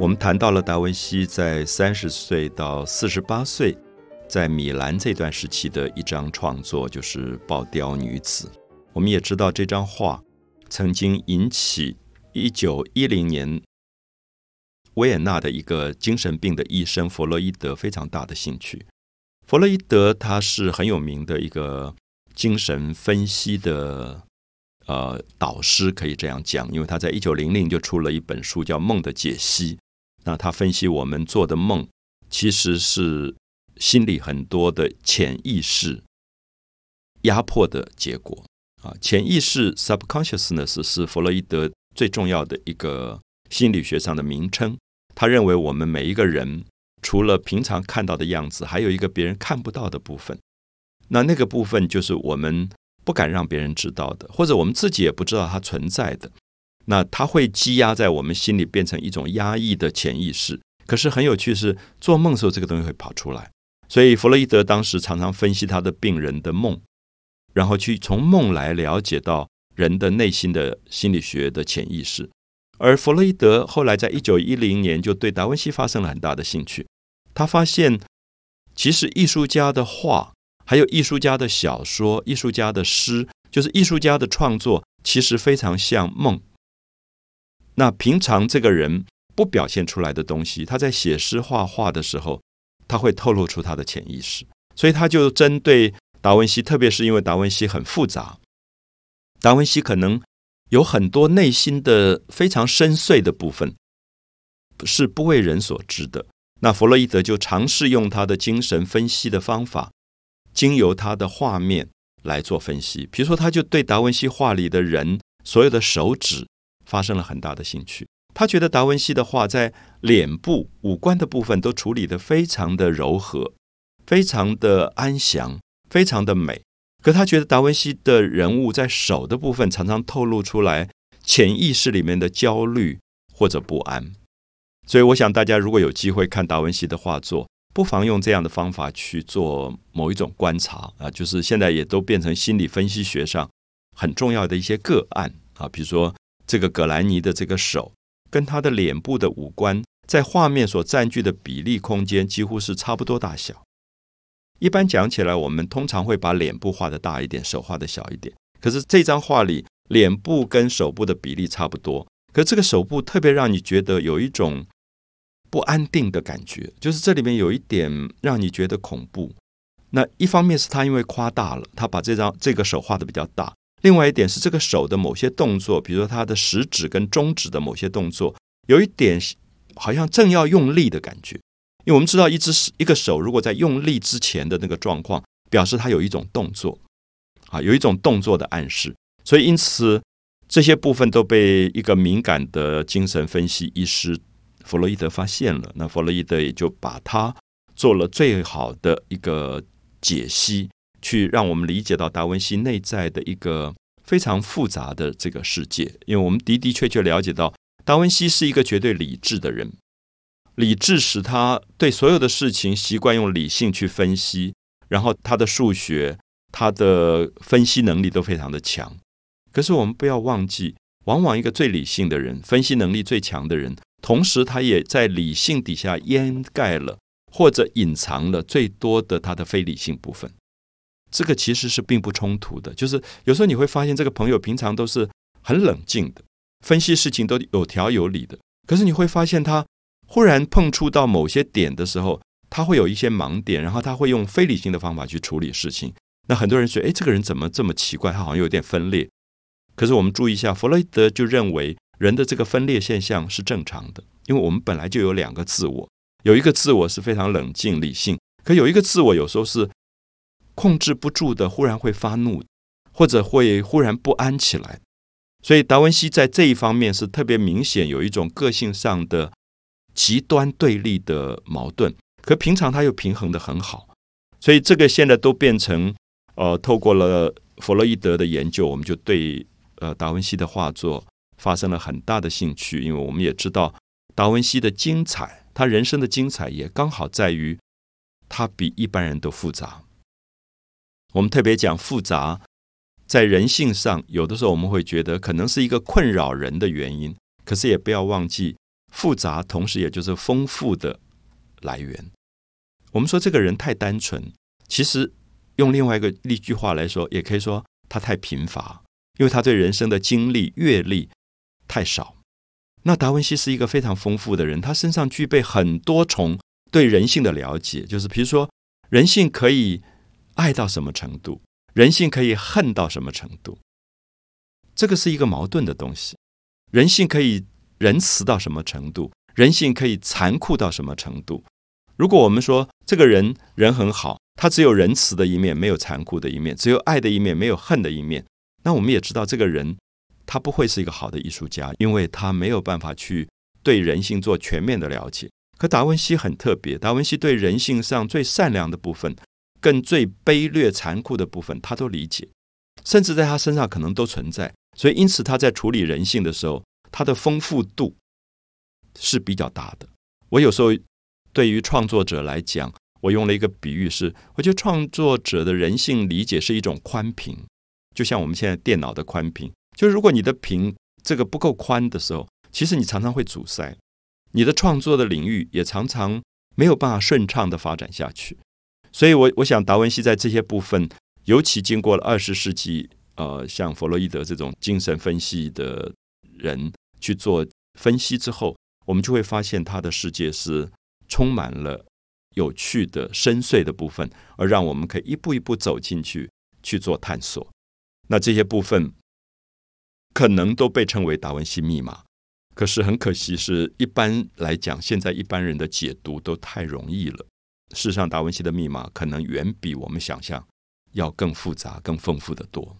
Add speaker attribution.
Speaker 1: 我们谈到了达文西在三十岁到四十八岁，在米兰这段时期的一张创作，就是《爆雕女子》。我们也知道这张画曾经引起一九一零年维也纳的一个精神病的医生弗洛伊德非常大的兴趣。弗洛伊德他是很有名的一个精神分析的呃导师，可以这样讲，因为他在一九零零就出了一本书叫《梦的解析》。那他分析我们做的梦，其实是心里很多的潜意识压迫的结果啊。潜意识 （subconsciousness） 是弗洛伊德最重要的一个心理学上的名称。他认为我们每一个人除了平常看到的样子，还有一个别人看不到的部分。那那个部分就是我们不敢让别人知道的，或者我们自己也不知道它存在的。那它会积压在我们心里，变成一种压抑的潜意识。可是很有趣是，做梦的时候这个东西会跑出来。所以弗洛伊德当时常常分析他的病人的梦，然后去从梦来了解到人的内心的心理学的潜意识。而弗洛伊德后来在一九一零年就对达文西发生了很大的兴趣。他发现，其实艺术家的画，还有艺术家的小说、艺术家的诗，就是艺术家的创作，其实非常像梦。那平常这个人不表现出来的东西，他在写诗画画的时候，他会透露出他的潜意识。所以他就针对达文西，特别是因为达文西很复杂，达文西可能有很多内心的非常深邃的部分，是不为人所知的。那弗洛伊德就尝试用他的精神分析的方法，经由他的画面来做分析。比如说，他就对达文西画里的人所有的手指。发生了很大的兴趣。他觉得达文西的画在脸部、五官的部分都处理得非常的柔和，非常的安详，非常的美。可他觉得达文西的人物在手的部分常常透露出来潜意识里面的焦虑或者不安。所以，我想大家如果有机会看达文西的画作，不妨用这样的方法去做某一种观察啊，就是现在也都变成心理分析学上很重要的一些个案啊，比如说。这个葛兰尼的这个手跟他的脸部的五官，在画面所占据的比例空间几乎是差不多大小。一般讲起来，我们通常会把脸部画的大一点，手画的小一点。可是这张画里，脸部跟手部的比例差不多。可这个手部特别让你觉得有一种不安定的感觉，就是这里面有一点让你觉得恐怖。那一方面是他因为夸大了，他把这张这个手画的比较大。另外一点是，这个手的某些动作，比如说他的食指跟中指的某些动作，有一点好像正要用力的感觉。因为我们知道，一只一个手如果在用力之前的那个状况，表示它有一种动作，啊，有一种动作的暗示。所以，因此这些部分都被一个敏感的精神分析医师弗洛伊德发现了。那弗洛伊德也就把它做了最好的一个解析。去让我们理解到达文西内在的一个非常复杂的这个世界，因为我们的的确确了解到达文西是一个绝对理智的人，理智使他对所有的事情习惯用理性去分析，然后他的数学、他的分析能力都非常的强。可是我们不要忘记，往往一个最理性的人、分析能力最强的人，同时他也在理性底下掩盖了或者隐藏了最多的他的非理性部分。这个其实是并不冲突的，就是有时候你会发现，这个朋友平常都是很冷静的，分析事情都有条有理的。可是你会发现，他忽然碰触到某些点的时候，他会有一些盲点，然后他会用非理性的方法去处理事情。那很多人说：“哎，这个人怎么这么奇怪？他好像有点分裂。”可是我们注意一下，弗洛伊德就认为人的这个分裂现象是正常的，因为我们本来就有两个自我，有一个自我是非常冷静理性，可有一个自我有时候是。控制不住的，忽然会发怒，或者会忽然不安起来。所以达文西在这一方面是特别明显，有一种个性上的极端对立的矛盾。可平常他又平衡的很好。所以这个现在都变成呃，透过了弗洛伊德的研究，我们就对呃达文西的画作发生了很大的兴趣。因为我们也知道达文西的精彩，他人生的精彩也刚好在于他比一般人都复杂。我们特别讲复杂，在人性上，有的时候我们会觉得可能是一个困扰人的原因。可是也不要忘记，复杂，同时也就是丰富的来源。我们说这个人太单纯，其实用另外一个例句话来说，也可以说他太贫乏，因为他对人生的经历阅历太少。那达文西是一个非常丰富的人，他身上具备很多重对人性的了解，就是比如说人性可以爱到什么程度，人性可以恨到什么程度，这个是一个矛盾的东西。人性可以仁慈到什么程度，人性可以残酷到什么程度？如果我们说这个人人很好，他只有仁慈的一面，没有残酷的一面，只有爱的一面，没有恨的一面，那我们也知道这个人。他不会是一个好的艺术家，因为他没有办法去对人性做全面的了解。可达文西很特别，达文西对人性上最善良的部分，更最卑劣残酷的部分，他都理解，甚至在他身上可能都存在。所以，因此他在处理人性的时候，他的丰富度是比较大的。我有时候对于创作者来讲，我用了一个比喻是：我觉得创作者的人性理解是一种宽屏，就像我们现在电脑的宽屏。就是如果你的屏这个不够宽的时候，其实你常常会阻塞，你的创作的领域也常常没有办法顺畅的发展下去。所以，我我想达文西在这些部分，尤其经过了二十世纪，呃，像弗洛伊德这种精神分析的人去做分析之后，我们就会发现他的世界是充满了有趣的、深邃的部分，而让我们可以一步一步走进去去做探索。那这些部分。可能都被称为达文西密码，可是很可惜，是一般来讲，现在一般人的解读都太容易了。世上，达文西的密码可能远比我们想象要更复杂、更丰富的多。